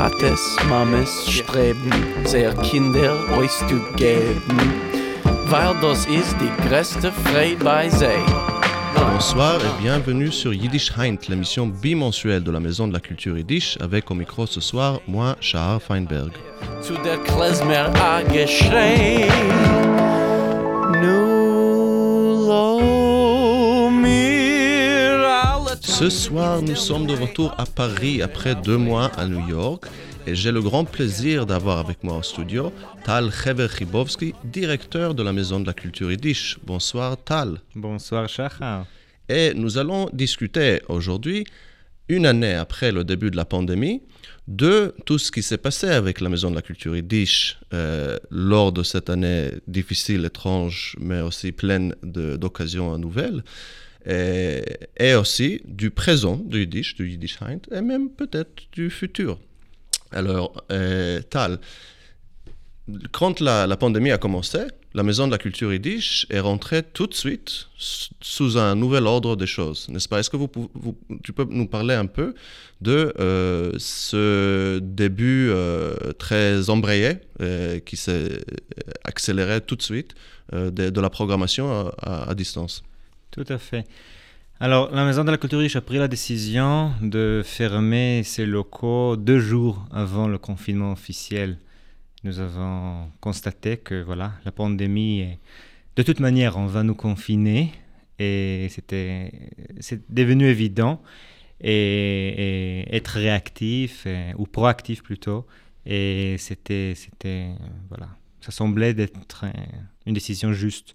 Tates, Mames streben, sehr Kinder euch zu geben, weil das ist die größte Freude bei sie. Bonsoir et bienvenue sur Yiddish Heint, l'émission bimensuelle de la Maison de la Culture Yiddish, avec au micro ce soir, moi, Shahar Feinberg. Ce soir, nous sommes de retour à Paris après deux mois à New York et j'ai le grand plaisir d'avoir avec moi au studio Tal Hever Chibowski, directeur de la Maison de la Culture Yiddish. Bonsoir Tal. Bonsoir Shachar. Et nous allons discuter aujourd'hui, une année après le début de la pandémie, de tout ce qui s'est passé avec la Maison de la Culture Yiddish euh, lors de cette année difficile, étrange, mais aussi pleine d'occasions nouvelles. Et, et aussi du présent du Yiddish, du Yiddish Heint, et même peut-être du futur. Alors, euh, Tal, quand la, pandémie a commencé, la Maison de la Culture Yiddish est rentrée tout de suite sous un nouvel ordre des choses, n'est-ce pas? Est-ce que tu peux nous parler un peu de euh, ce début euh, très embrayé euh, qui s'est accéléré tout de suite euh, de, la programmation à distance? Tout à fait. Alors, la Maison de la Culture Riche a pris la décision de fermer ses locaux deux jours avant le confinement officiel. Nous avons constaté que voilà, la pandémie, de toute manière, on va nous confiner et c'est devenu évident et, être réactif ou proactif plutôt. Et c'était voilà, ça semblait d'être une décision juste.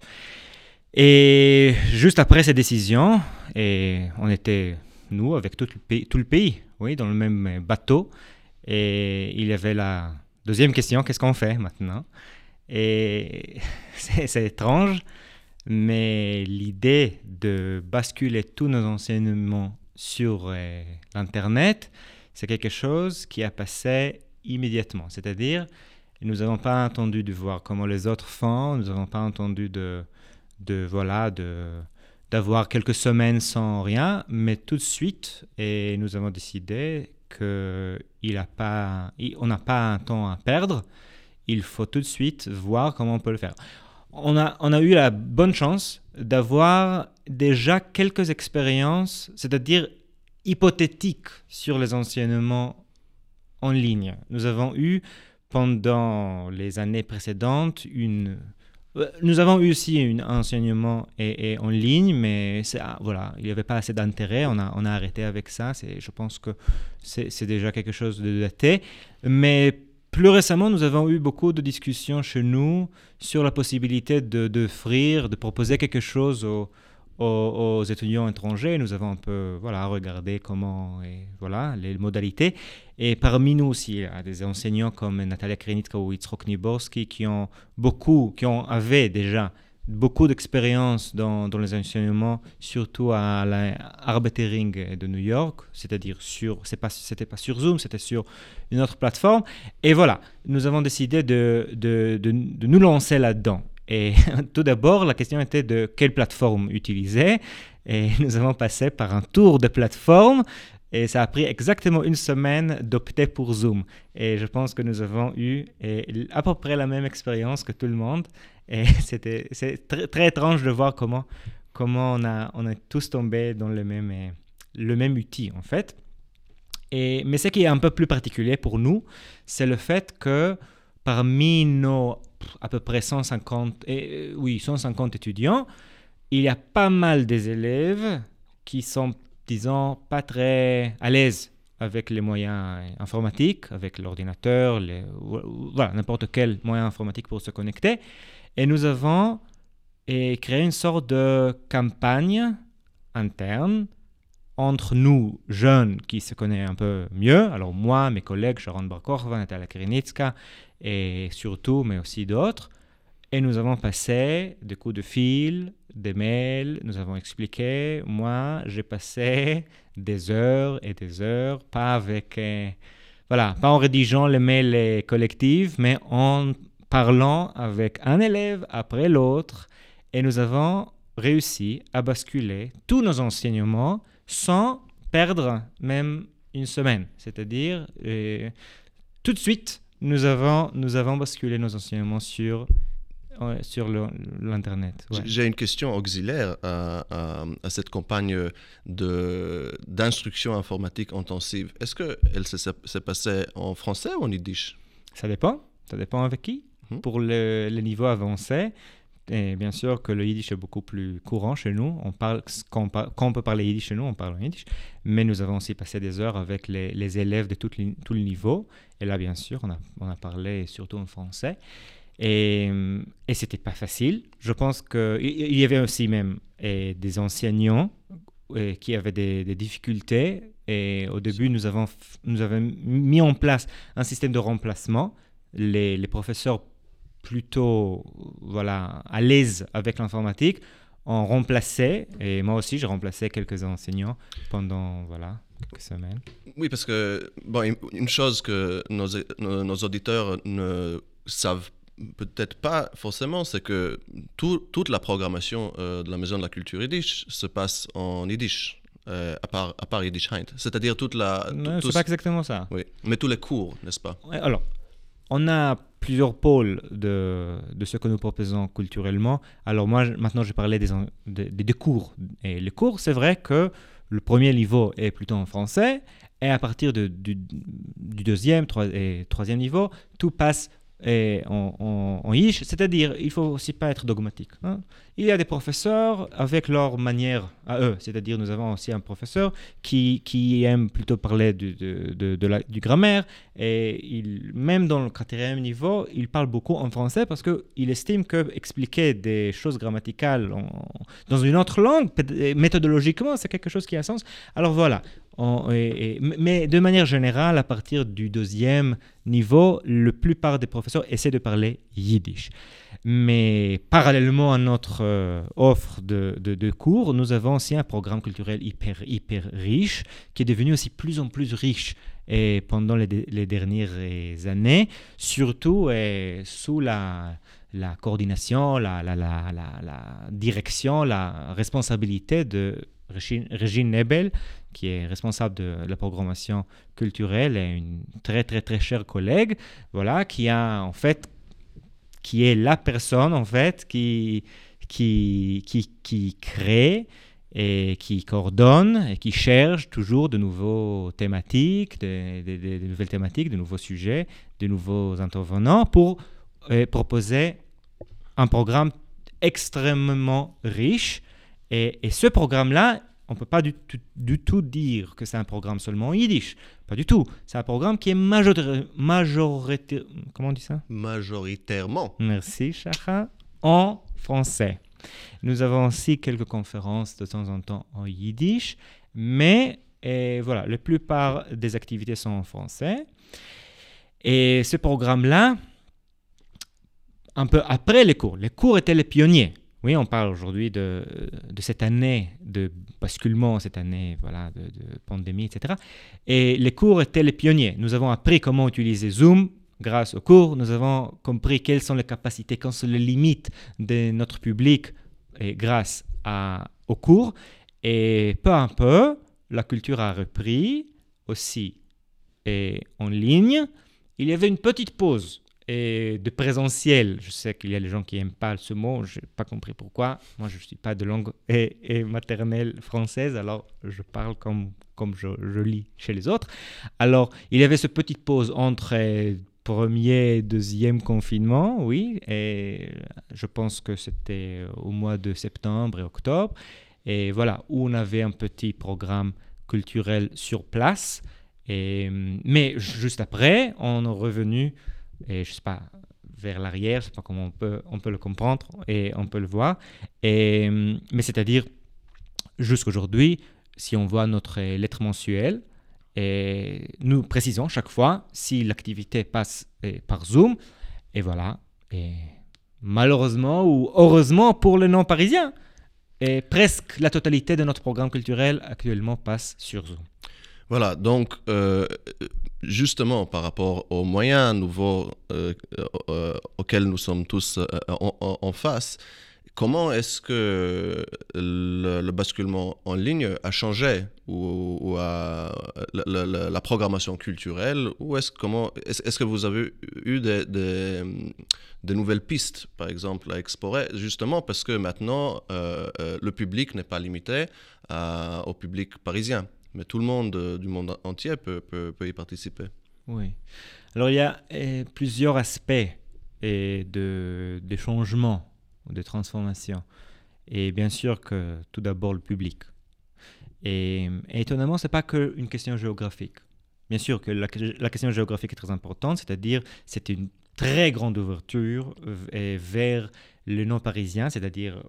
Et juste après cette décision, et on était, nous, avec tout le pays, tout le pays oui, dans le même bateau. Et il y avait la deuxième question, qu'est-ce qu'on fait maintenant? Et c'est étrange, mais l'idée de basculer tous nos enseignements sur euh, l'Internet, c'est quelque chose qui a passé immédiatement. C'est-à-dire, nous n'avons pas attendu de voir comment les autres font, nous n'avons pas entendu de de voilà de d'avoir quelques semaines sans rien, mais tout de suite, et nous avons décidé que il a pas, on n'a pas un temps à perdre. Il faut tout de suite voir comment on peut le faire. On a, on a eu la bonne chance d'avoir déjà quelques expériences, c'est-à-dire hypothétiques, sur les enseignements en ligne. Nous avons eu pendant les années précédentes une Nous avons eu aussi un enseignement et, en ligne, mais ah, voilà, il n'y avait pas assez d'intérêt. On a, arrêté avec ça. Je pense que c'est déjà quelque chose de daté. Mais plus récemment, nous avons eu beaucoup de discussions chez nous sur la possibilité de- d'offrir, de, proposer quelque chose aux, aux- étudiants étrangers. Nous avons un peu voilà, regardé comment voilà, les modalités. Et parmi nous aussi, il y a des enseignants comme Natalia Krenitka ou Yitzhak Niborski qui ont beaucoup, qui ont, avaient déjà beaucoup d'expérience dans, les enseignements, surtout à l'Arbetering de New York, c'est-à-dire sur, c'est pas, c'était pas sur Zoom, c'était sur une autre plateforme. Et voilà, nous avons décidé de, de, de nous lancer là-dedans. Et tout d'abord, la question était de quelle plateforme utiliser. Et nous avons passé par un tour de plateforme. Et ça a pris exactement une semaine d'opter pour Zoom. Et je pense que nous avons eu eh, à peu près la même expérience que tout le monde. Et c'était c'est très, très étrange de voir comment, comment on, a, on est tous tombés dans le même, eh, le même outil, en fait. Et, mais ce qui est un peu plus particulier pour nous, c'est le fait que parmi nos à peu près 150, eh, oui, 150 étudiants, il y a pas mal des élèves qui sont, disons, pas très à l'aise avec les moyens informatiques, avec l'ordinateur, les- voilà, n'importe quel moyen informatique pour se connecter. Et nous avons eh, créé une sorte de campagne interne entre nous, jeunes, qui se connaissent un peu mieux, alors moi, mes collègues, Sharon Barkorva, Natalia Kirinitska, et surtout, mais aussi d'autres, et nous avons passé des coups de fil, des mails, nous avons expliqué. Moi, j'ai passé des heures et des heures, pas avec, euh, voilà, pas en rédigeant les mails collectifs, mais en parlant avec un élève après l'autre. Et nous avons réussi à basculer tous nos enseignements sans perdre même une semaine. C'est-à-dire, euh, tout de suite, nous avons, nous avons basculé nos enseignements sur, ouais, sur l'Internet. ouais. J'ai une question auxiliaire à, à- à cette campagne d'instruction informatique intensive. Est-ce qu'elle s'est passée en français ou en yiddish? Ça dépend. Ça dépend avec qui. Mhm. Pour le, le niveau avancé, et bien sûr que le yiddish est beaucoup plus courant chez nous. On parle, quand, on peut parler yiddish chez nous, on parle en yiddish. Mais nous avons aussi passé des heures avec les, élèves de tout le, tout niveau. Et là, bien sûr, on a, parlé surtout en français. Et, et c'était pas facile. Je pense qu'il il y avait aussi même eh, des enseignants eh, qui avaient des, difficultés. Et au début, nous avons, nous avons mis en place un système de remplacement. Les professeurs plutôt voilà, à l'aise avec l'informatique ont remplacé, et moi aussi j'ai remplacé quelques enseignants pendant voilà, quelques semaines. Oui, parce que bon, une- chose que nos, nos, nos auditeurs ne savent peut-être pas forcément, c'est que tout- toute la programmation euh, de la Maison de la Culture Yiddish se passe en Yiddish, euh, à, part, à part Yiddish Heint. C'est-à-dire toute la... tout- Non, tout c'est pas exactement ça. oui, mais tous les cours, n'est-ce pas? Alors, on a plusieurs pôles de, de ce que nous proposons culturellement. Alors moi, maintenant, je parlais des, des, des- cours. Et les cours, c'est vrai que le premier niveau est plutôt en français, et à partir de- du, deuxième et troisième niveau, tout passe eh, en, en, c'est-à-dire il faut aussi pas être dogmatique. hein. Il y a des professeurs avec leur manière à eux, c'est-à-dire nous avons aussi un professeur qui, qui aime plutôt parler du, de, de- de la, du grammaire, et il, même dans le quatrième niveau, il parle beaucoup en français parce qu'il estime que expliquer des choses grammaticales dans une autre langue, méthodologiquement, c'est quelque chose qui a sens. Alors voilà. Mais de manière générale, à partir du deuxième niveau, la plupart des professeurs essaient de parler yiddish. Mais parallèlement à notre euh, offre de, de- cours, nous avons aussi un programme culturel hyper, hyper riche, qui est devenu aussi plus en plus riche et pendant les, les dernières années, surtout sous la, la coordination, la, la, la direction, la responsabilité de Régine, Nebel, qui est responsable de la programmation culturelle et une très très très chère collègue, voilà, qui a en fait qui est la personne en fait qui, qui, qui, crée et qui coordonne et qui cherche toujours de nouveaux thématiques, de nouvelles thématiques, de nouveaux sujets, de nouveaux intervenants pour euh, proposer un programme extrêmement riche. Et, et ce programme-là, on ne peut pas du, tout- du tout dire que c'est un programme seulement en yiddish. Pas du tout. C'est un programme qui est majoritaire... majoritaire comment on dit ça? Majoritairement. Merci, Chacha. En français. Nous avons aussi quelques conférences de temps en temps en yiddish, mais et voilà, la plupart des activités sont en français. Et ce programme-là, un peu après les cours, les cours étaient les pionniers. Oui, on parle aujourd'hui de, cette année de basculement, cette année voilà, de, de pandémie, etc. Et les cours étaient les pionniers. Nous avons appris comment utiliser Zoom, grâce aux cours, nous avons compris quelles sont les capacités, quelles sont les limites de notre public et grâce à, aux cours. Et peu à peu, la culture a repris aussi et en ligne. Il y avait une petite pause et de présentiel. Je sais qu'il y a des gens qui n'aiment pas ce mot, je n'ai pas compris pourquoi. Moi, je ne suis pas de langue maternelle française, alors je parle comme, je, lis chez les autres. Alors, il y avait cette petite pause entre premier et deuxième confinement, oui, et je pense que c'était au mois de septembre et octobre. Et voilà, où on avait un petit programme culturel sur place. Mais juste après, on est revenu, et je sais pas, vers l'arrière, je sais pas comment on peut, on peut le comprendre et on peut le voir. Et, mais c'est-à-dire, jusqu'aujourd'hui, si on voit notre lettre mensuelle, et nous précisons chaque fois si l'activité passe eh, par Zoom. Et voilà. Et malheureusement ou heureusement pour les non-parisiens, et presque la totalité de notre programme culturel actuellement passe sur Zoom. Voilà, donc euh, justement par rapport aux moyens nouveaux euh, euh, auxquels nous sommes tous en, face, comment est-ce que le, basculement en ligne a changé ou, la, programmation culturelle Ou est-ce, comment, est-ce, que vous avez eu des, nouvelles pistes, par exemple, à explorer Justement parce que maintenant, le public n'est pas limité au public parisien, mais tout le monde du monde entier peut, peut, y participer. Oui. Alors il y a eh, plusieurs aspects et de, de changements, de transformations. Et bien sûr que tout d'abord le public. Et, étonnamment, ce n'est pas qu'une question géographique. Bien sûr que la, question géographique est très importante, c'est-à-dire c'est une très grande ouverture vers le non parisien, c'est-à-dire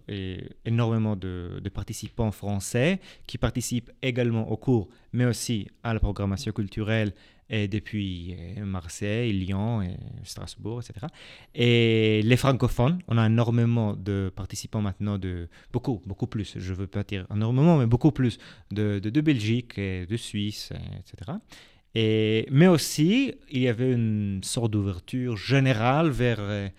énormément de, participants français qui participent également au cours, mais aussi à la programmation culturelle depuis euh, Marseille, Lyon, Strasbourg, etc. Et les francophones, on a énormément de participants maintenant, de beaucoup, beaucoup plus, je ne veux pas dire énormément, mais beaucoup plus de, de, Belgique, et de Suisse, etc. Mais aussi, il y avait une sorte d'ouverture générale vers, euh,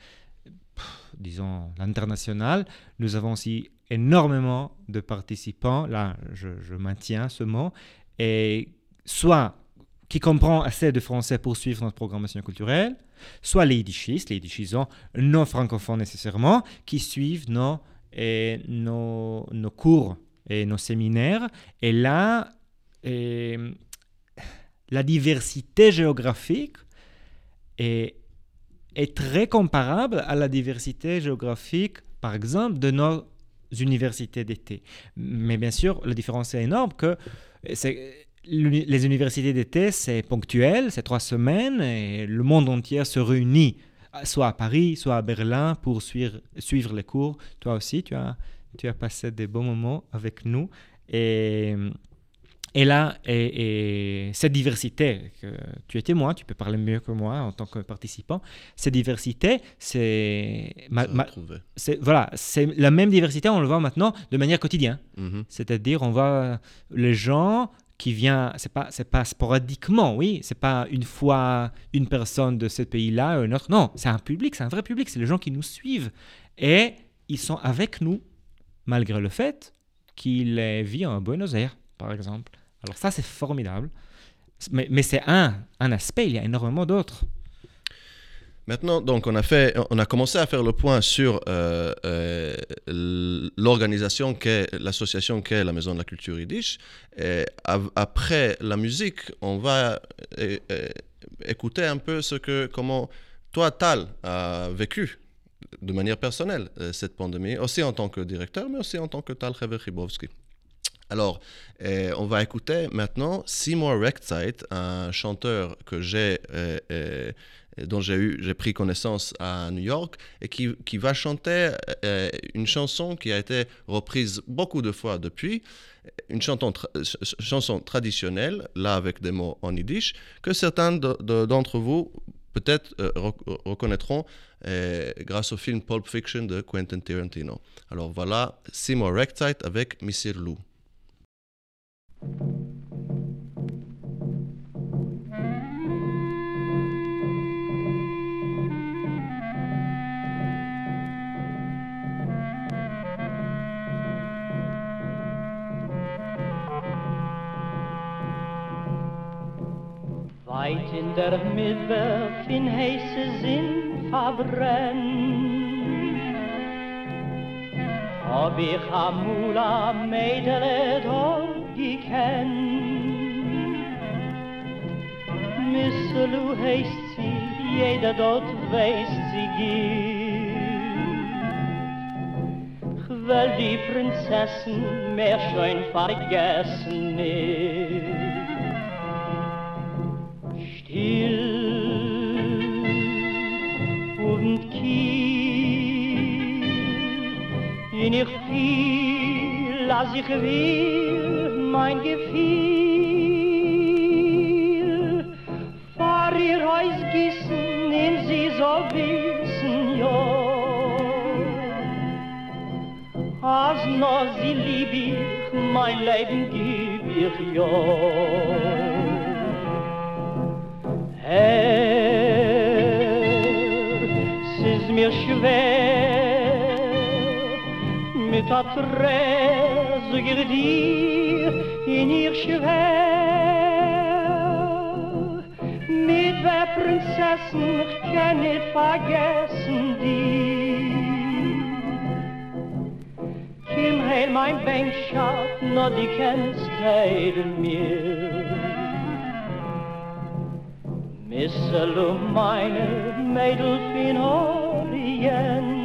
disons, l'international. Nous avons aussi énormément de participants, là je, maintiens ce mot, et soit qui comprend assez de français pour suivre notre programmation culturelle, soit les yiddishistes, les yiddishisants non francophones nécessairement, qui suivent nos, et nos, nos, cours et nos séminaires. Et là, et, la diversité géographique est, très comparable à la diversité géographique, par exemple, de nos universités d'été. Mais bien sûr, la différence est énorme que les universités d'été, c'est ponctuel, c'est trois semaines, et le monde entier se réunit, soit à Paris, soit à Berlin, pour suivre, suivre les cours. Toi aussi, tu as, tu as passé des bons moments avec nous. Et, et là, et, cette diversité, que tu es témoin, tu peux parler mieux que moi en tant que participant, cette diversité, c'est... voilà, c'est la même diversité, on le voit maintenant de manière quotidienne. Mm-hmm. C'est-à-dire, on voit les gens qui vient, c'est pas, c'est pas sporadiquement, oui, c'est pas une fois une personne de ce pays-là, une autre, non, c'est un public, c'est un vrai public, c'est les gens qui nous suivent et ils sont avec nous malgré le fait qu'ils vivent en Buenos Aires, par exemple. Alors ça, c'est formidable, mais, mais c'est un, un aspect, il y a énormément d'autres. Maintenant, donc, on a, fait, on a commencé à faire le point sur euh, euh, l'organisation qu'est l'association qu'est la Maison de la Culture Yiddish. Et après la musique, on va écouter un peu ce que, comment toi, Tal, a vécu de manière personnelle euh, cette pandémie, aussi en tant que directeur, mais aussi en tant que Tal Hever-Chibowski. Alors, on va écouter maintenant Seymour Rechtzeit, un chanteur que j'ai dont j'ai eu j'ai pris connaissance à New York et qui, qui va chanter euh, une chanson qui a été reprise beaucoup de fois depuis une chanson, traditionnelle là avec des mots en yiddish que certains d'entre vous peut-être euh, reconnaîtront euh, grâce au film Pulp Fiction de Quentin Tarantino. Alors voilà Seymour Rechtzeit avec Missir Lou. Weit in der Mitte fin heiße Sinn verbrennt. Hab ich amula gekennt. Misselu heißt sie, jeder dort weiß sie. Ich will die Prinzessin mehr schön vergessen nicht. still und kiel in ich fiel las ich will mein Gefühl. Fahr ihr Reus gießen, in sie so wissen, ja. Als nur sie lieb ich, mein Leben gib ich, ja. Es ist mir schwer, mit a tre zu in ihr schwer mit der Prinzessin ich kann nicht vergessen die Kim heil mein Bänkschaft no die kennst heilen mir Missel um meine Mädel fin Orient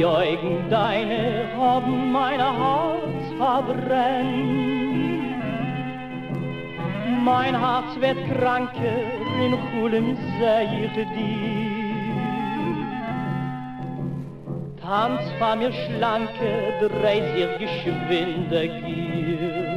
Die Augen deine haben meine Herz verbrennt. Mein Herz wird kranker, in Chulem seh ich dir. Tanz vor mir schlanke, dreh sich geschwinde Gier.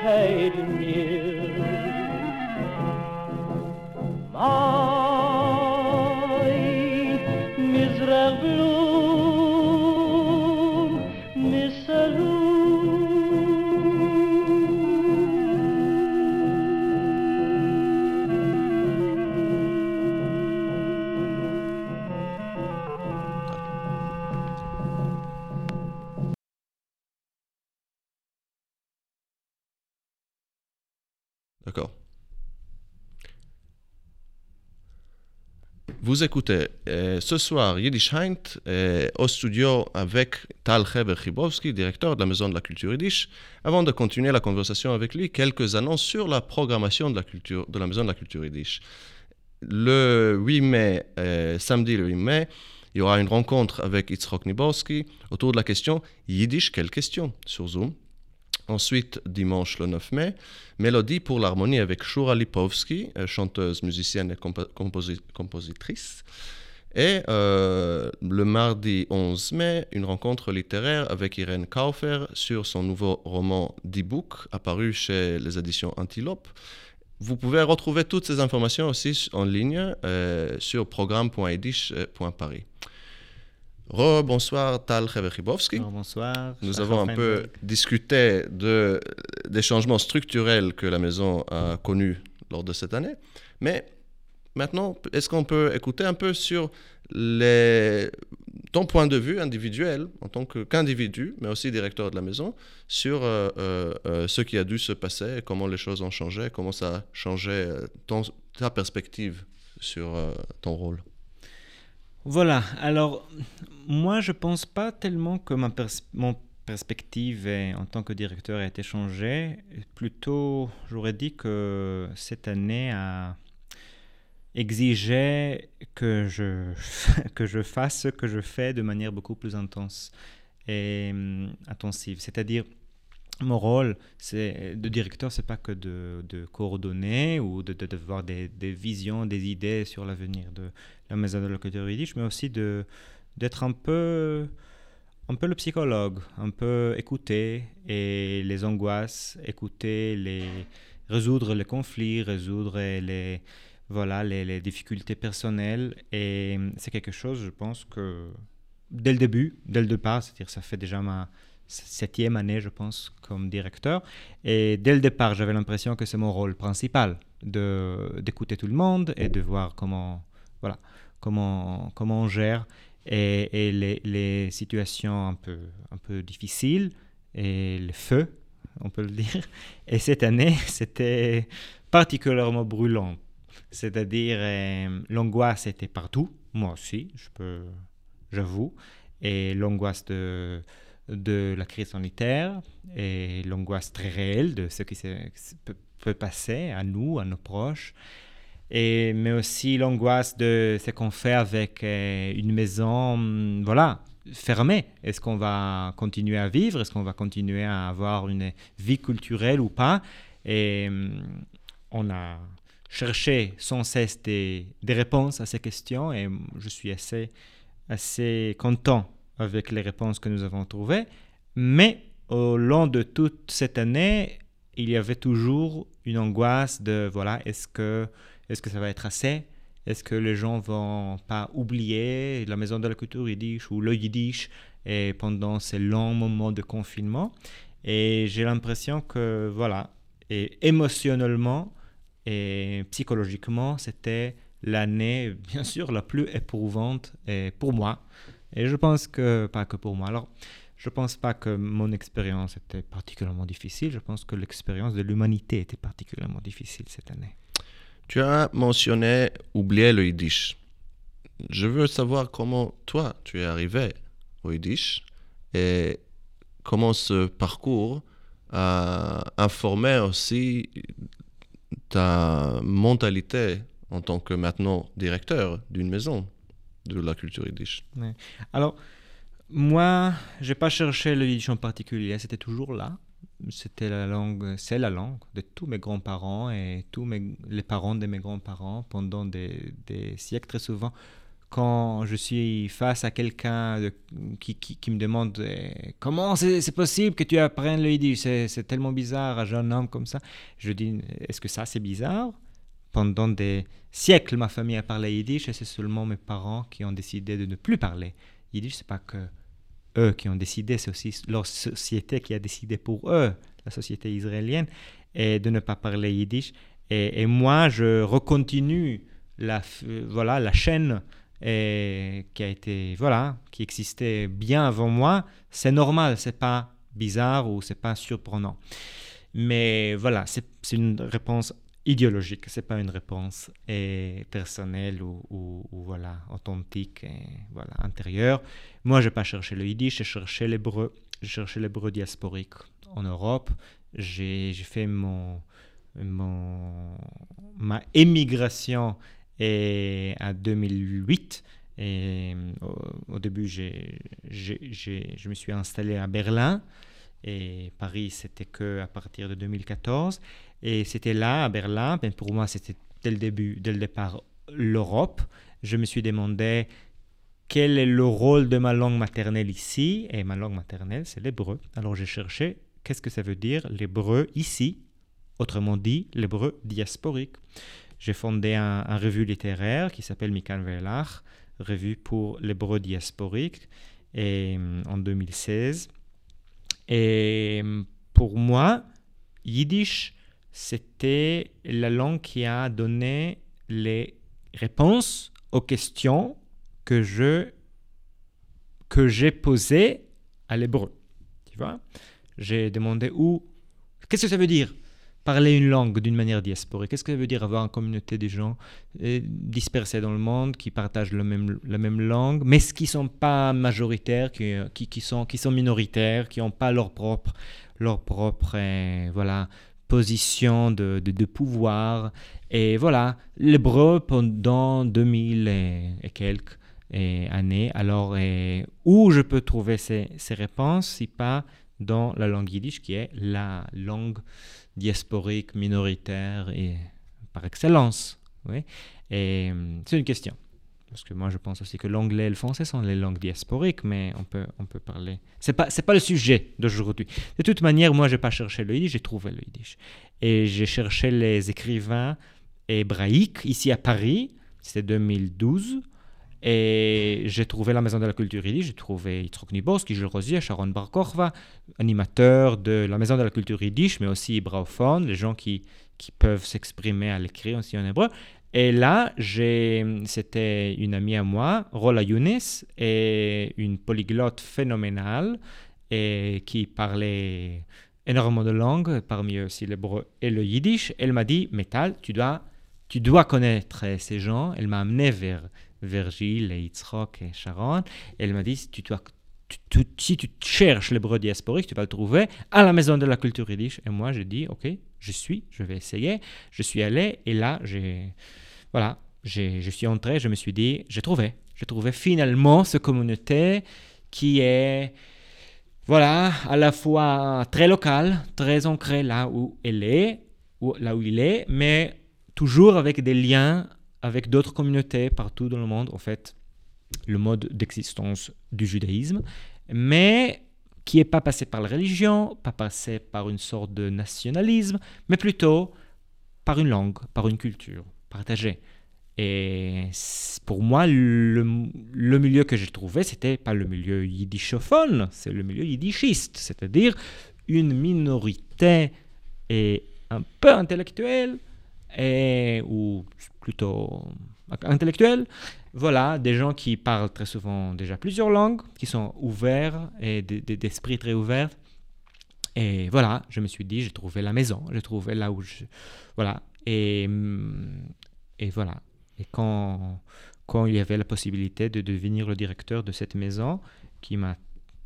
hate D'accord. Vous écoutez euh, ce soir Yiddish Heint euh, au studio avec Tal Heber Chibowski, directeur de la Maison de la Culture Yiddish. Avant de continuer la conversation avec lui, quelques annonces sur la programmation de la, culture, de la Maison de la Culture Yiddish. Le 8 mai, euh, samedi le 8 mai, il y aura une rencontre avec Itzhok Nibowski autour de la question Yiddish, quelle question? Sur Zoom. Ensuite, dimanche le 9 mai, Mélodie pour l'harmonie avec Shura Lipovski, euh, chanteuse, musicienne et compo- composi- compositrice. Et euh, le mardi 11 mai, une rencontre littéraire avec Irène Kaufer sur son nouveau roman D-Book, apparu chez les éditions Antilope. Vous pouvez retrouver toutes ces informations aussi en ligne euh, sur programme.edish.paris. Re-bonsoir Tal Heverchibowski. Alors, bonsoir. Nous avons un peu discuté de, des changements structurels que la maison a connus lors de cette année. Mais maintenant, est-ce qu'on peut écouter un peu sur les, ton point de vue individuel, en tant qu'individu, mais aussi directeur de la maison, sur euh, euh, euh, ce qui a dû se passer, comment les choses ont changé, comment ça a changé ton- ta perspective sur euh, ton rôle? Voilà, alors moi je pense pas tellement que ma mon perspective en tant que directeur a été changée. Plutôt, j'aurais dit que cette année a exigé que je, que je fasse ce que je fais de manière beaucoup plus intense et hum, intensive. C'est-à-dire, mon rôle c'est, de directeur, c'est pas que de, coordonner ou de, voir des, des visions, des idées sur l'avenir de la maison de culture yiddish, mais aussi d'être un peu, un peu le psychologue, un peu écouter et les angoisses, écouter les, résoudre les conflits, résoudre les, voilà, les, les difficultés personnelles. Et c'est quelque chose, je pense que dès le début, dès le départ, c'est-à-dire ça fait déjà ma septième année, je pense, comme directeur. Et dès le départ, j'avais l'impression que c'est mon rôle principal d'écouter tout le monde et de voir comment, voilà, comment, comment on gère et, et les, les situations un peu, un peu difficiles et le feu, on peut le dire. Et cette année, c'était particulièrement brûlant. C'est-à-dire, euh, l'angoisse était partout, moi aussi, je peux, j'avoue, et l'angoisse de, de la crise sanitaire et l'angoisse très réelle de ce qui peut, passer à nous, à nos proches. Et, mais aussi l'angoisse de ce qu'on fait avec euh, une maison, hum, voilà, fermée. Est-ce qu'on va continuer à vivre? Est-ce qu'on va continuer à avoir une vie culturelle ou pas? Et hum, on a cherché sans cesse des, des réponses à ces questions et je suis assez, assez content avec les réponses que nous avons trouvées, mais au long de toute cette année, il y avait toujours une angoisse de voilà, est-ce que, est que ça va être assez? Est-ce que les gens vont pas oublier la maison de la culture yiddish ou le yiddish et pendant ces longs moments de confinement? Et j'ai l'impression que voilà, et émotionnellement et psychologiquement, c'était l'année, bien sûr, la plus éprouvante pour moi. Et je pense que, pas que pour moi. Alors, je ne pense pas que mon expérience était particulièrement difficile. Je pense que l'expérience de l'humanité était particulièrement difficile cette année. Tu as mentionné oublier le yiddish. Je veux savoir comment toi, tu es arrivé au yiddish et comment ce parcours a informé aussi ta mentalité en tant que maintenant directeur d'une maison de la culture yiddish. Alors, moi, j'ai pas cherché le yiddish en particulier, c'était toujours là. C'était la langue, c'est la langue de tous mes grands-parents et tous mes, les parents de mes grands-parents pendant des, siècles. Très souvent, quand je suis face à quelqu'un qui, me demande eh, comment c'est possible que tu apprennes le yiddish, c'est tellement bizarre, un jeune homme comme ça, je dis est-ce que ça c'est bizarre? Pendant des siècles, ma famille a parlé yiddish et c'est seulement mes parents qui ont décidé de ne plus parler yiddish. C'est pas que eux qui ont décidé, c'est aussi leur société qui a décidé pour eux, la société israélienne, de ne pas parler yiddish. Et, moi, je recontinue la, voilà, la chaîne qui a été, voilà, qui existait bien avant moi. C'est normal, c'est pas bizarre ou c'est pas surprenant. Mais voilà, c'est une réponse idéologique, c'est pas une réponse et personnelle ou, voilà authentique et voilà intérieure. Moi, j'ai pas cherché le yiddish, j'ai cherché l'hébreu, j'ai cherché l'hébreu diasporique en Europe. J'ai fait mon, mon ma émigration et en 2008 et au, début j'ai je me suis installé à Berlin et Paris c'était que à partir de 2014 et c'était là, à Berlin, pour moi, c'était dès le début, dès le départ, l'Europe. Je me suis demandé quel est le rôle de ma langue maternelle ici. Et ma langue maternelle, c'est l'hébreu. Alors j'ai cherché qu'est-ce que ça veut dire l'hébreu ici, autrement dit, l'hébreu diasporique. J'ai fondé un, revue littéraire qui s'appelle Mikan Velach, revue pour l'hébreu diasporique, et, en 2016. Et pour moi, Yiddish, c'était la langue qui a donné les réponses aux questions que je que j'ai posées à l'hébreu. Tu vois J'ai demandé où qu'est-ce que ça veut dire parler une langue d'une manière diasporique? Qu'est-ce que ça veut dire avoir une communauté de gens euh, dispersés dans le monde qui partagent même, la même langue, mais qui ne sont pas majoritaires, qui, qui, qui, sont, qui sont minoritaires, qui n'ont pas leur propre, leur propre euh, voilà, position de, pouvoir. Et voilà, l'hébreu pendant 2000 et, quelques années. Alors, où je peux trouver ces, ces, réponses si pas dans la langue yiddish, qui est la langue diasporique minoritaire et par excellence. Oui. Et c'est une question. Parce que moi, je pense aussi que l'anglais et le français sont les langues diasporiques, mais on peut, on peut parler. Ce n'est pas, pas le sujet d'aujourd'hui. De toute manière, moi, je n'ai pas cherché le yiddish, j'ai trouvé le yiddish. Et j'ai cherché les écrivains hébraïques ici à Paris, c'était 2012. Et j'ai trouvé la Maison de la Culture Yiddish, j'ai trouvé Yitzhak Niborski, Gilles Rosier, Sharon Bar animateur de la Maison de la Culture Yiddish, mais aussi hébraophone, les gens qui, qui peuvent s'exprimer à l'écrit aussi en hébreu. Et là, c'était une amie à moi, Rola Younes, et une polyglotte phénoménale et qui parlait énormément de langues, parmi eux aussi l'hébreu et le yiddish. Elle m'a dit, Metal, tu dois, tu dois connaître ces gens. Elle m'a amené vers, Gilles et Yitzhak et Sharon. Elle m'a dit, tu, dois, si tu cherches l'hébreu diasporique, tu vas le trouver à la maison de la culture yiddish. Et moi, j'ai dit, OK, je suis, je vais essayer. Je suis allé et là, j'ai voilà, je suis entré, je me suis dit, j'ai trouvé. J'ai trouvé finalement cette communauté qui est, voilà, à la fois très locale, très ancrée là où elle est, où, là où il est, mais toujours avec des liens avec d'autres communautés partout dans le monde, en fait. Le mode d'existence du judaïsme, mais qui n'est pas passé par la religion, pas passé par une sorte de nationalisme, mais plutôt par une langue, par une culture partagée. Et pour moi, le, milieu que j'ai trouvé, c'était pas le milieu yiddishophone, c'est le milieu yiddishiste, c'est-à-dire une minorité et un peu intellectuelle, et, ou plutôt intellectuelle, voilà, des gens qui parlent très souvent déjà plusieurs langues, qui sont ouverts et d'esprit très ouverts. Et voilà, je me suis dit, j'ai trouvé la maison, j'ai trouvé là où je... Voilà. Et, et voilà. Et quand, quand il y avait la possibilité de devenir le directeur de cette maison, qui m'a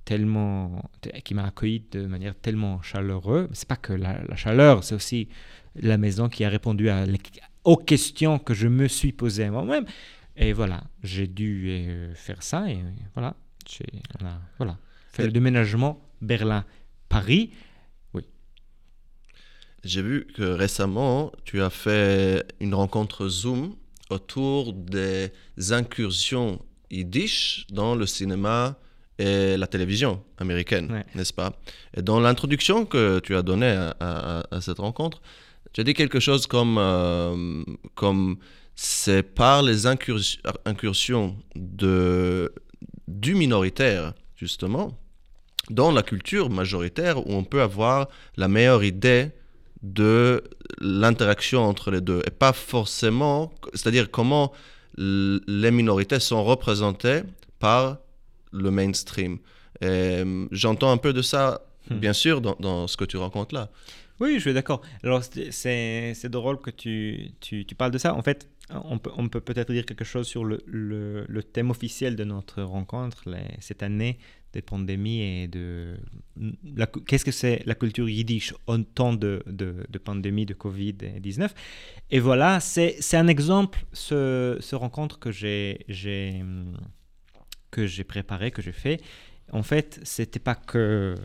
tellement qui m'a accueilli de manière tellement chaleureuse c'est pas que la, chaleur c'est aussi la maison qui a répondu aux questions que je me suis posées moi-même et voilà, j'ai dû euh, faire ça et voilà, j'ai voilà, fait le déménagement Berlin-Paris. Oui. J'ai vu que récemment, tu as fait une rencontre Zoom autour des incursions yiddish dans le cinéma et la télévision américaine, n'est-ce pas? Et dans l'introduction que tu as donnée à, cette rencontre, tu as dit quelque chose comme, euh, comme c'est par les incursions de, du minoritaire, justement, dans la culture majoritaire, où on peut avoir la meilleure idée de l'interaction entre les deux. Et pas forcément, c'est-à-dire comment les minorités sont représentées par le mainstream. J'entends un peu de ça, hmm. bien sûr, dans, dans, ce que tu rencontres là. Oui, je suis d'accord. Alors, c'est drôle que tu, tu, tu, parles de ça. En fait, on peut on peut peut-être dire quelque chose sur le, le, thème officiel de notre rencontre cette année des pandémies et de qu'est-ce que c'est la culture yiddish en temps de, de, pandémie de Covid-19. Et voilà, c'est un exemple, ce, ce rencontre que j'ai que j'ai préparé, que j'ai fait. En fait, c'était pas que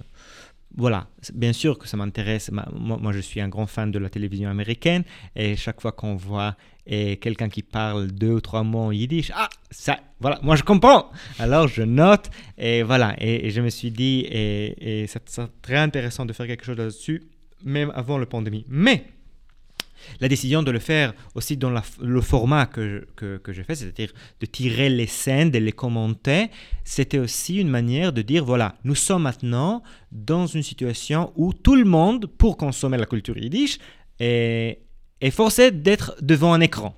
voilà, bien sûr que ça m'intéresse. Moi, moi, je suis un grand fan de la télévision américaine et chaque fois qu'on voit quelqu'un qui parle deux ou trois mots en yiddish, ah, ça, voilà, moi je comprends. Alors je note et voilà, et, je me suis dit, et, et c'est très intéressant de faire quelque chose là-dessus, même avant la pandémie. Mais la décision de le faire aussi dans le format que, que, que je fais, c'est-à-dire de tirer les scènes, de les commenter, c'était aussi une manière de dire, voilà, nous sommes maintenant dans une situation où tout le monde, pour consommer la culture yiddish, est forcé d'être devant un écran.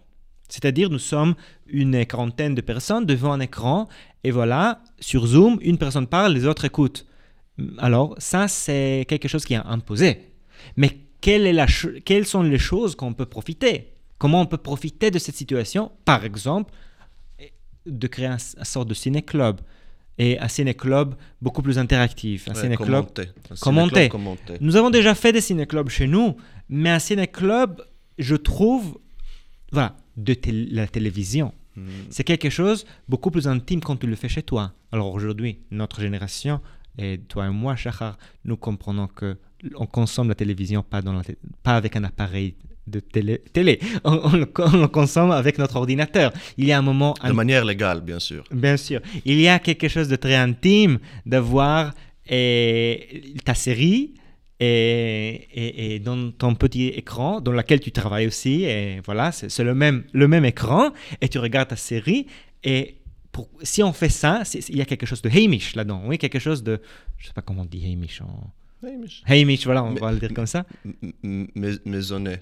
C'est-à-dire, nous sommes une quarantaine de personnes devant un écran, et voilà, sur Zoom, une personne parle, les autres écoutent. Alors, ça, c'est quelque chose qui est imposé. Mais quelles sont les choses qu'on peut profiter? Comment on peut profiter de cette situation? Par exemple, de créer un, sorte de ciné-club et un ciné-club beaucoup plus interactif. Un ciné-club commenté. Nous avons déjà fait des ciné-clubs chez nous, mais un ciné-club, je trouve, voilà, de la télévision. Hmm. C'est quelque chose beaucoup plus intime quand tu le fais chez toi. Alors aujourd'hui, notre génération, et toi et moi, Shahar, nous comprenons que on consomme la télévision pas, dans pas avec un appareil de télé, télé. On, le, consomme avec notre ordinateur. Il y a un moment... De manière légale, bien sûr. Bien sûr. Il y a quelque chose de très intime d'avoir ta série et, et, dans ton petit écran, dans lequel tu travailles aussi. Et voilà, c'est le même, le même écran. Et tu regardes ta série. Et pour, si on fait ça, il y a quelque chose de Hamish là-dedans. Oui, quelque chose de... Je ne sais pas comment on dit Hamish en... Hamish. voilà, on va le dire comme ça. Maisonné.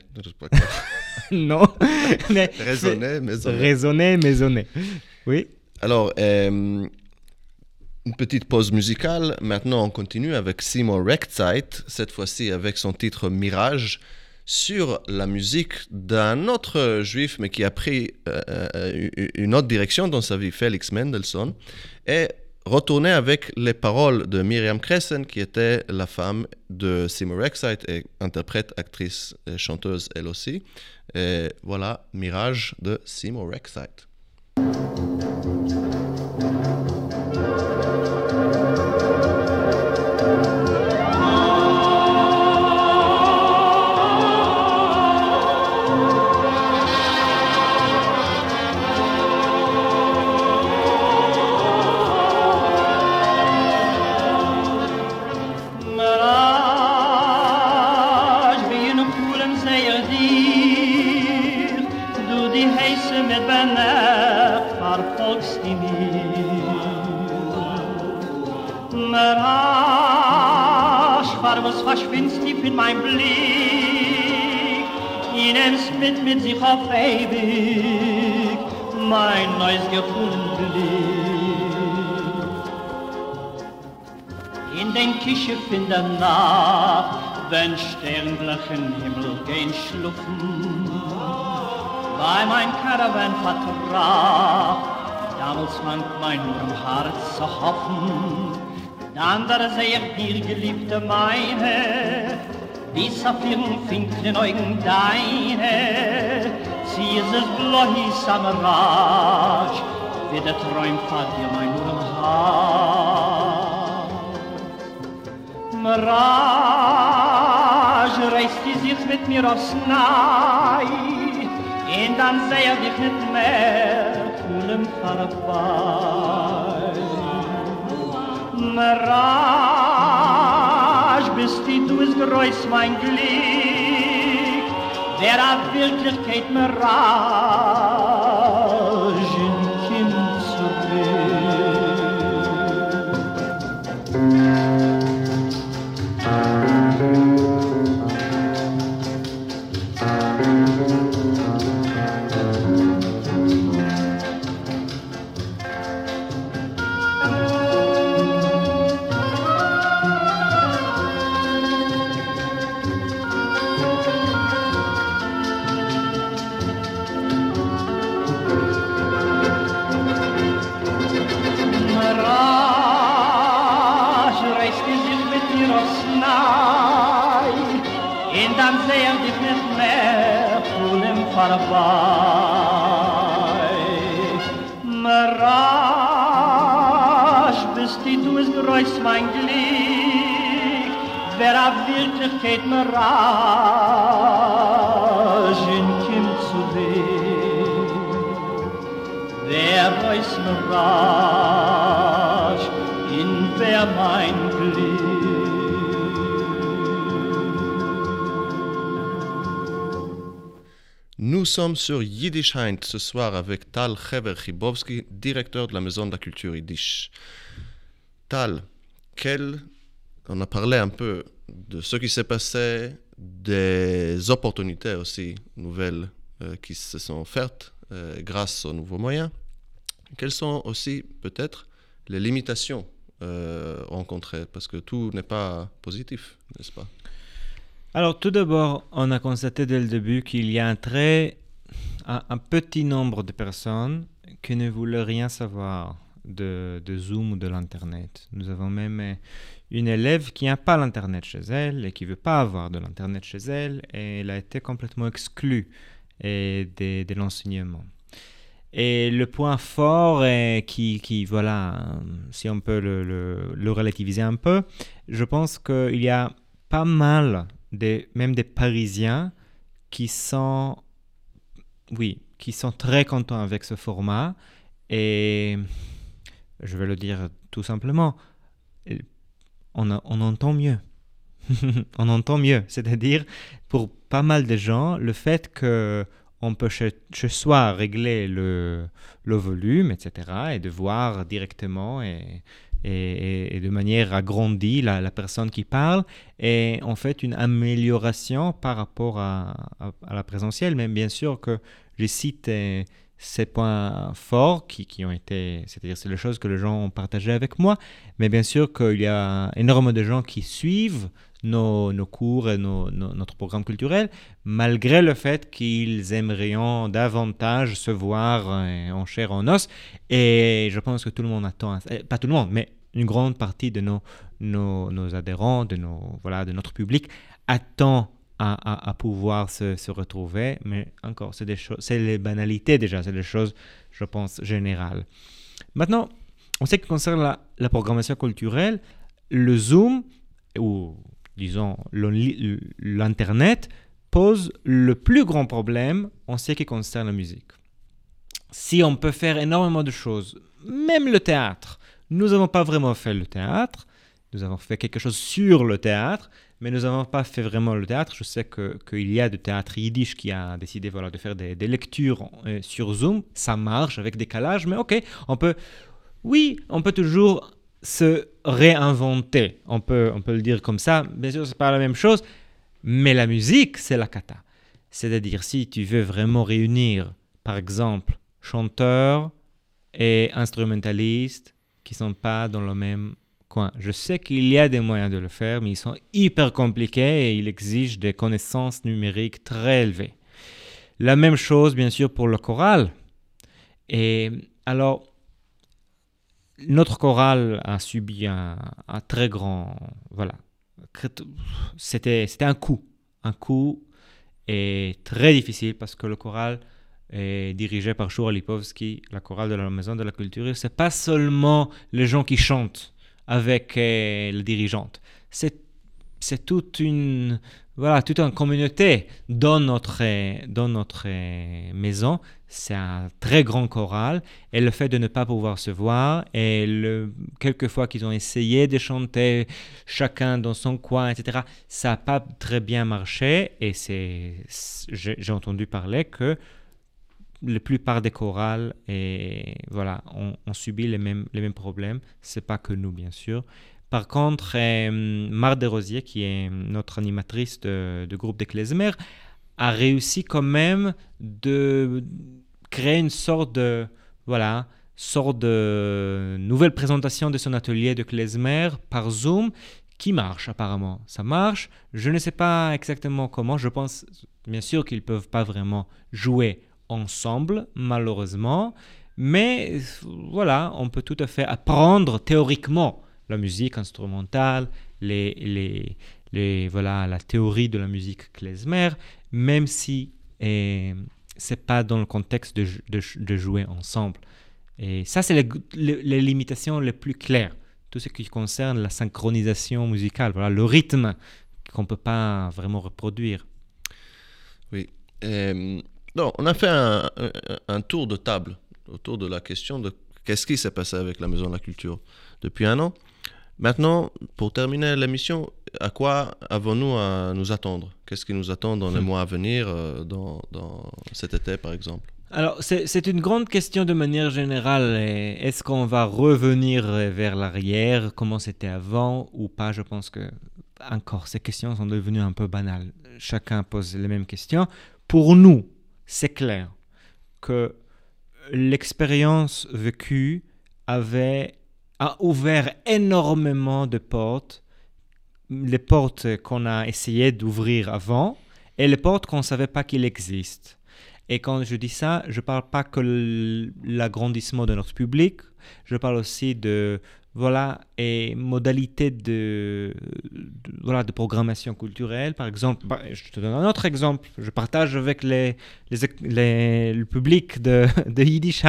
non. mais raisonné, maisonné. Raisonné, maisonné. Oui. Alors, euh, une petite pause musicale. Maintenant, on continue avec Seymour Rechtzeit, cette fois-ci avec son titre Mirage, sur la musique d'un autre juif, mais qui a pris euh, euh, une autre direction dans sa vie, Felix Mendelssohn. Et retourner avec les paroles de Miriam Cressen, qui était la femme de Seymour Rexite et interprète, actrice et chanteuse elle aussi. Et voilà, Mirage de Seymour Rexite. Merasch, war was verschwindst tief in mein Blick, ihr nimmst mit mit sich auf ewig, mein neues gefunden Glück. In den Kischiff in der Nacht, wenn Sternblachen Himmel gehen schlucken, bei mein Karawan vertracht, damals mank mein Herz zu hoffen, dann da seh ich dir, geliebte meine, wie Saphiren finklen Augen deine, sie ist es bloß am Rasch, wie der Träum fahrt dir mein nur im Herz. Mirage, reißt die sich mit mir aufs Nei, und dann seh ich dich nicht mehr, fühlen vorbei. Mirage, bist die du es größ mein Glück, wer hat Wirklichkeit Mirage, Nous sommes sur Yiddish Heint ce soir avec Tal Heber-Chibowski, directeur de la Maison de la Culture Yiddish. Tal, quel... on a parlé un peu de ce qui s'est passé, des opportunités aussi nouvelles euh, qui se sont offertes euh, grâce aux nouveaux moyens. Quelles sont aussi peut-être les limitations euh, rencontrées? Parce que tout n'est pas positif, n'est-ce pas? Alors tout d'abord, on a constaté dès le début qu'il y a un très un, un petit nombre de personnes qui ne voulaient rien savoir de, Zoom ou de l'Internet. Nous avons même euh, une élève qui n'a pas l'Internet chez elle et qui ne veut pas avoir de l'Internet chez elle et elle a été complètement exclue euh, de, l'enseignement. Et le point fort est qui, qui, voilà, euh, si on peut le relativiser un peu, je pense qu'il y a pas mal, des, même des Parisiens, qui sont, oui, qui sont très contents avec ce format. Et je vais le dire tout simplement, on, entend mieux. on entend mieux. C'est-à-dire, pour pas mal de gens, le fait que on peut chez, soi régler le, volume, etc., et de voir directement et, de manière agrandie la, personne qui parle, est en fait une amélioration par rapport à la présentielle. Mais bien sûr que je cite euh, ces points forts qui, qui ont été, c'est-à-dire c'est les choses que les gens ont partagées avec moi, mais bien sûr qu'il y a énormément de gens qui suivent nos, nos cours et nos- notre programme culturel, malgré le fait qu'ils aimeraient davantage se voir euh, en chair en os. Et je pense que tout le monde attend, eh, pas tout le monde, mais une grande partie de nos, nos, nos adhérents, de, nos, voilà, de notre public, attend à, pouvoir se, retrouver. Mais encore, c'est des choses, c'est les banalités déjà, c'est des choses, je pense, générales. Maintenant, en ce qui concerne la, la programmation culturelle, le Zoom, ou disons l'Internet, pose le plus grand problème en ce qui concerne la musique. Si on peut faire énormément de choses, même le théâtre, nous n'avons pas vraiment fait le théâtre, nous avons fait quelque chose sur le théâtre, mais nous n'avons pas fait vraiment le théâtre. Je sais qu'il y a du théâtre yiddish qui a décidé voilà, de faire des, lectures euh, sur Zoom. Ça marche avec décalage, mais ok, on peut, oui, on peut toujours se réinventer. On peut, on peut le dire comme ça. Bien sûr, c'est pas la même chose, mais la musique, c'est la kata. C'est-à-dire, si tu veux vraiment réunir, par exemple, chanteurs et instrumentalistes qui sont pas dans le même Je sais qu'il y a des moyens de le faire, mais ils sont hyper compliqués et ils exigent des connaissances numériques très élevées. La même chose, bien sûr, pour le choral. Et alors, notre chorale a subi un, très grand. Voilà. C'était, un coup. Un coup est très difficile parce que le choral est dirigé par Shura Lipovski, la chorale de la Maison de la Culture. C'est pas seulement les gens qui chantent avec euh, la dirigeante. C'est, c'est toute une, voilà, toute une communauté dans notre, dans notre maison. C'est un très grand choral et le fait de ne pas pouvoir se voir et le, quelquefois qu'ils ont essayé de chanter chacun dans son coin, etc., ça n'a pas très bien marché et c'est, j'ai, entendu parler que la plupart des chorales et voilà, ont, subi les mêmes, les mêmes problèmes. C'est pas que nous, bien sûr. Par contre, Marthe Desrosiers, qui est notre animatrice de, groupe des Klezmer, a réussi quand même de créer une sorte de, voilà, sorte de nouvelle présentation de son atelier de klezmer par Zoom qui marche apparemment. Ça marche. Je ne sais pas exactement comment. Je pense bien sûr qu'ils peuvent pas vraiment jouer ensemble, malheureusement. Mais voilà, on peut tout à fait apprendre théoriquement la musique instrumentale, les, les, les, voilà, la théorie de la musique klezmer, même si ce c'est pas dans le contexte de, jouer ensemble. Et ça, c'est les, les, limitations les plus claires. Tout ce qui concerne la synchronisation musicale, voilà, le rythme qu'on ne peut pas vraiment reproduire. Oui. Euh, non, on a fait un, un, tour de table autour de la question de qu'est-ce qui s'est passé avec la Maison de la Culture depuis un an. Maintenant, pour terminer l'émission, à quoi avons-nous à nous attendre? Qu'est-ce qui nous attend dans les hmm. mois à venir, euh, dans, dans cet été par exemple? Alors, c'est une grande question de manière générale. Est-ce qu'on va revenir vers l'arrière, comment c'était avant ou pas? Je pense que, encore, ces questions sont devenues un peu banales. Chacun pose les mêmes questions. Pour nous, c'est clair que l'expérience vécue avait a ouvert énormément de portes, les portes qu'on a essayé d'ouvrir avant et les portes qu'on ne savait pas qu'il existe. Et quand je dis ça, je ne parle pas que l'agrandissement de notre public, je parle aussi de voilà, et modalités de, voilà, de programmation culturelle. Par exemple, bah, je te donne un autre exemple. Je partage avec les, les, le public de, de Yiddish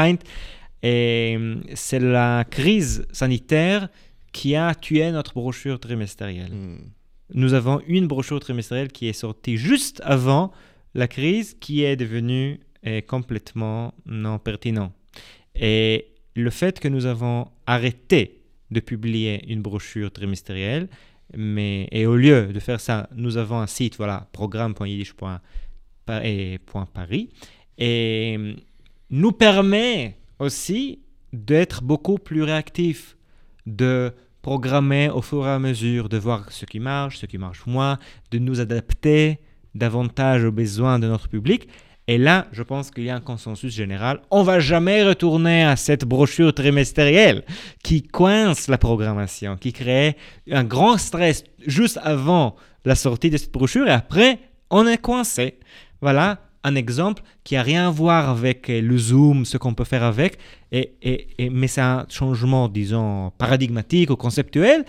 et c'est la crise sanitaire qui a tué notre brochure trimestrielle. Hmm. Nous avons une brochure trimestrielle qui est sortie juste avant la crise qui est devenue eh, complètement non pertinente. Et le fait que nous avons arrêté de publier une brochure trimestrielle. Mais, et au lieu de faire ça, nous avons un site, voilà, programme.yiddish.paris, et nous permet aussi d'être beaucoup plus réactif, de programmer au fur et à mesure, de voir ce qui marche, ce qui marche moins, de nous adapter davantage aux besoins de notre public. Et là, je pense qu'il y a un consensus général. On va jamais retourner à cette brochure trimestrielle qui coince la programmation, qui crée un grand stress juste avant la sortie de cette brochure et après, on est coincé. Voilà un exemple qui a rien à voir avec le Zoom, ce qu'on peut faire avec, et, et, mais c'est un changement, disons, paradigmatique ou conceptuel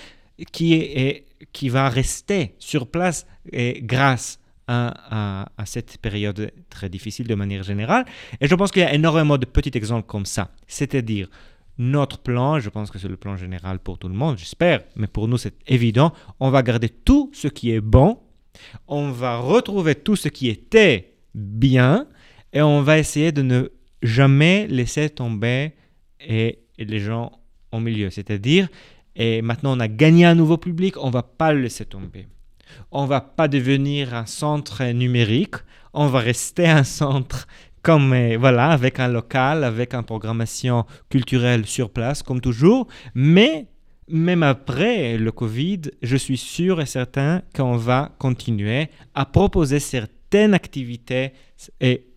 qui, est, qui va rester sur place et grâce à, cette période très difficile de manière générale. Et je pense qu'il y a énormément de petits exemples comme ça. C'est-à-dire, notre plan, je pense que c'est le plan général pour tout le monde, j'espère, mais pour nous c'est évident, on va garder tout ce qui est bon, on va retrouver tout ce qui était bien, et on va essayer de ne jamais laisser tomber et, les gens au milieu. C'est-à-dire, et maintenant on a gagné un nouveau public, on va pas le laisser tomber On va pas devenir un centre numérique, on va rester un centre comme euh, voilà avec un local, avec une programmation culturelle sur place comme toujours, mais même après le Covid, je suis sûr et certain qu'on va continuer à proposer certaines activités et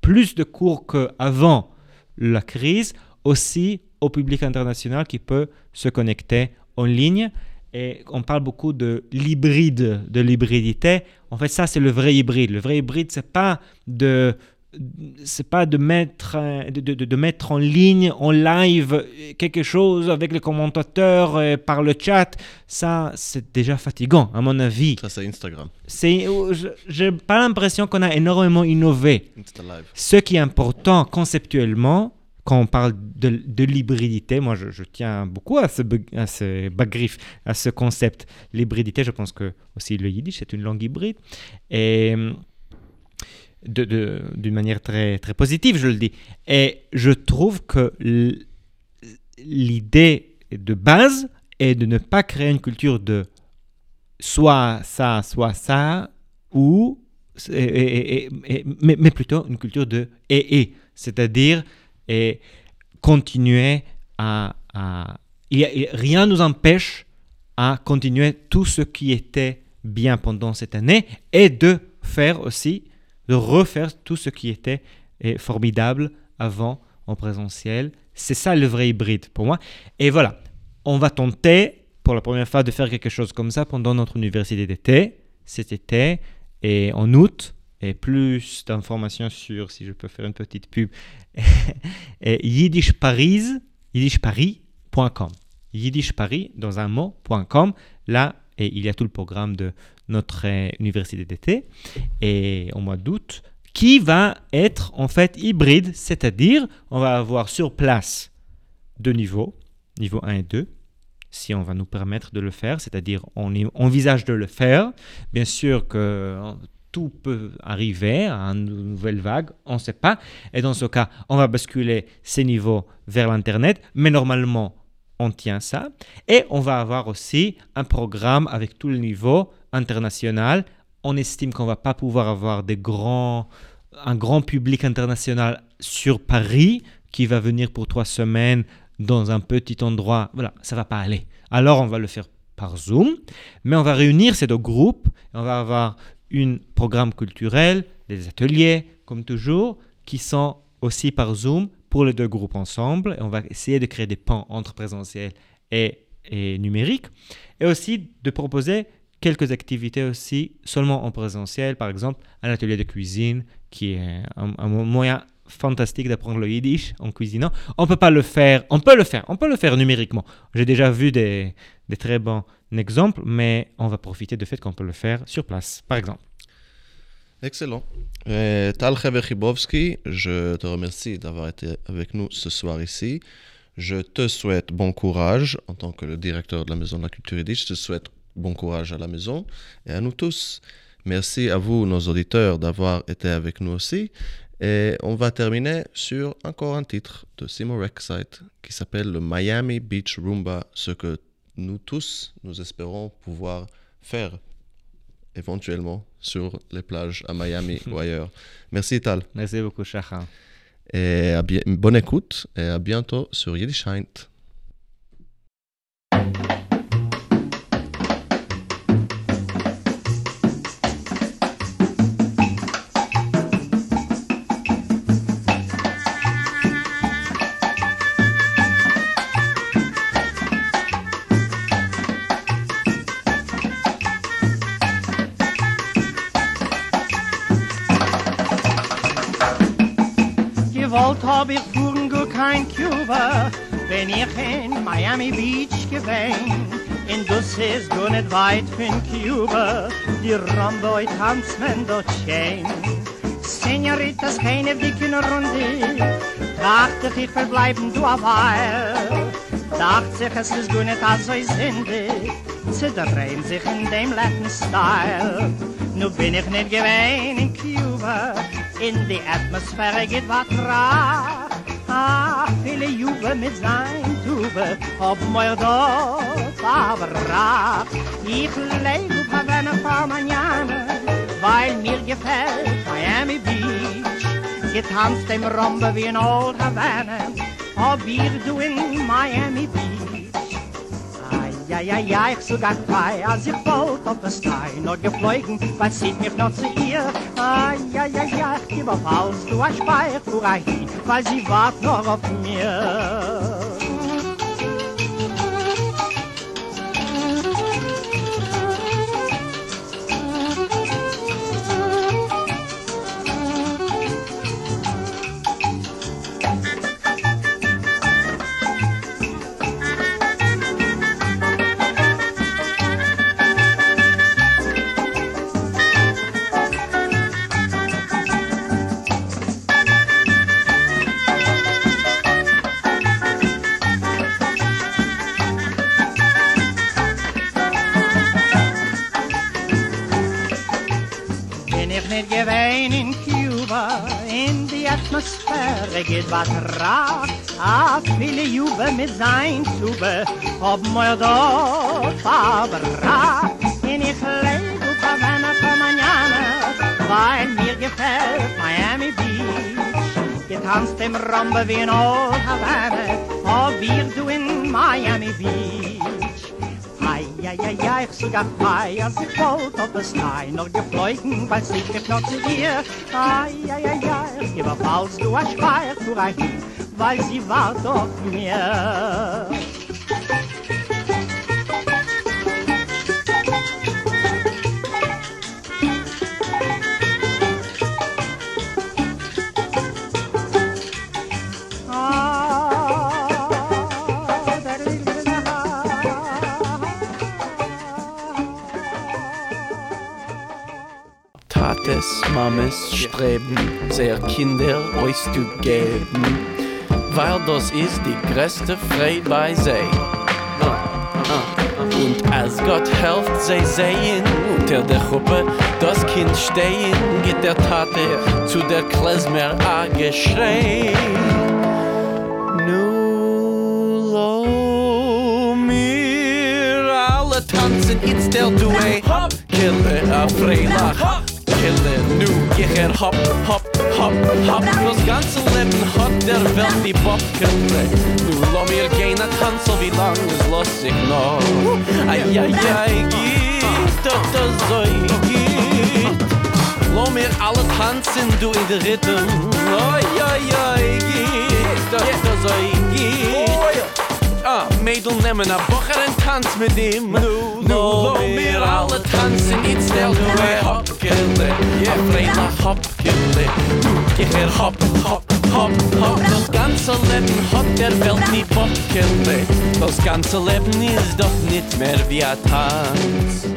plus de cours qu'avant la crise, aussi au public international qui peut se connecter en ligne. Et on parle beaucoup de l'hybride, de l'hybridité. En fait, ça, c'est le vrai hybride. Le vrai hybride, c'est pas de c'est pas de mettre, de, de, de, mettre en ligne, en live, quelque chose avec les commentateurs euh, par le chat. Ça, c'est déjà fatigant, à mon avis. Ça, c'est Instagram. C'est, j'ai pas l'impression qu'on a énormément innové. Ce qui est important conceptuellement, quand on parle de, de l'hybridité, moi je, tiens beaucoup à ce, à à ce concept. L'hybridité, je pense que aussi le yiddish c'est une langue hybride. Et d'une manière très, très positive, je le dis. Et je trouve que l'idée de base est de ne pas créer une culture de soit ça, soit ça, ou, mais, plutôt une culture de et et, c'est-à-dire et continuer à, rien ne nous empêche à continuer tout ce qui était bien pendant cette année et de faire aussi de refaire tout ce qui était formidable avant en présentiel. C'est ça le vrai hybride pour moi. Et voilà, on va tenter pour la première fois de faire quelque chose comme ça pendant notre université d'été, cet été et en août. Et plus d'informations sur, si je peux faire une petite pub, yiddishparis, yiddishparis.com. Yiddishparis, dans un mot.com. Là, et il y a tout le programme de notre euh, université d'été et au mois d'août qui va être en fait hybride, c'est-à-dire on va avoir sur place deux niveaux, niveau 1 et 2, si on va nous permettre de le faire, c'est-à-dire on envisage de le faire. Bien sûr que tout peut arriver à une nouvelle vague, on ne sait pas. Et dans ce cas, on va basculer ces niveaux vers l'Internet, mais normalement, on tient ça. Et on va avoir aussi un programme avec tous les niveaux international. On estime qu'on va pas pouvoir avoir des grands, un grand public international sur Paris qui va venir pour trois semaines dans un petit endroit. Voilà, ça va pas aller. Alors on va le faire par Zoom, mais on va réunir ces deux groupes. on va avoir un programme culturel, des ateliers, comme toujours, qui sont aussi par Zoom pour les deux groupes ensemble. Et on va essayer de créer des pans entre présentiel et, et numérique. Et aussi de proposer quelques activités aussi seulement en présentiel, par exemple un atelier de cuisine qui est un, moyen fantastique d'apprendre le yiddish en cuisinant. On peut pas le faire, on peut le faire, on peut le faire numériquement. J'ai déjà vu des, très bons exemples, mais on va profiter du fait qu'on peut le faire sur place, par exemple. Excellent. Euh, Tal Khibovski, je te remercie d'avoir été avec nous ce soir ici. Je te souhaite bon courage en tant que le directeur de la Maison de la Culture Yiddish. Je te souhaite bon courage à la maison et à nous tous. Merci à vous, nos auditeurs, d'avoir été avec nous aussi. Et on va terminer sur encore un titre de Simo Rexite qui s'appelle le Miami Beach Roomba, ce que nous tous, nous espérons pouvoir faire éventuellement sur les plages à Miami ou ailleurs. Merci Tal. Merci beaucoup, Shachan. Et à bonne écoute et à bientôt sur Yiddish wenn ich in Miami Beach gewesen. In dus is go net weit von Cuba, die Ramboy tanzen dort schön. Senoritas, keine dicken Runde, dachte ich, verbleiben du a Weil. Dacht sich, es ist go net so sindig, zu drehen sich in dem Latin Style. Nu bin ich net gewesen in Cuba, in die Atmosphäre geht was ra. Viele Jugend mit sein, du Kube, ob mir dort verbracht. Ich lebe auf Havana Manjana, weil mir gefällt Miami Beach. Getanzt im Rombe wie in Old Havana, ob wir du in Miami Beach. Ja, ja, ja, ich sogar frei, als ich wollte auf das Stein Nur geflogen, weil sieht mich noch zu ihr? Ah, ja, ja, ja, ich alles, du hast Speich, fuhr er hin, weil sie wart noch auf mir Geht was rar. A viele Jube mit sein Tube, ob mir dort verbracht. In ich lebe auf Havana für Manjana, weil mir gefällt Miami Beach. Getanzt im Rombe wie in Old Havana, ob wir du in Miami Beach. Ai, ai, ai, ai, ich sogar frei, als ich wollte auf das Stein noch geflogen, weil sie mich noch zu dir. Ai, ai, ai, ai, ich gebe auf alles, du hast Feier zu reichen, weil sie wart auf mir. Mames streben, sehr Kinder euch zu geben, weil das ist die größte Freude bei sie. Und als Gott helft sie sehen, unter der Gruppe das Kind stehen, geht der Tate zu der Klezmer a geschrei. Nu lo mir alle tanzen, it's der Duet. Kille a Freilach. Kille, nu geh er hop, hop, hop, hop. Das ganze Leben hat der Welt die Bockele. Nu lo mir gehen a tanzen, wie lang es los ich noch. Ai, ai, ai, geht, doch das so geht. Lo mir alle tanzen, du in der Rhythm. Ai, ai, ai, geht, doch das so geht. Ah, Mädel nemmen a Bocher en tanz mit ihm. Nu, nu, lo mir alle tanzen Niet snel, nu er hopkille. Ja, Freila hopkille. Nu, geh er hop, hop, hop, hop Das ganze Leben hat der Welt nie Bockille Das ganze Leben ist doch nicht mehr wie a Tanz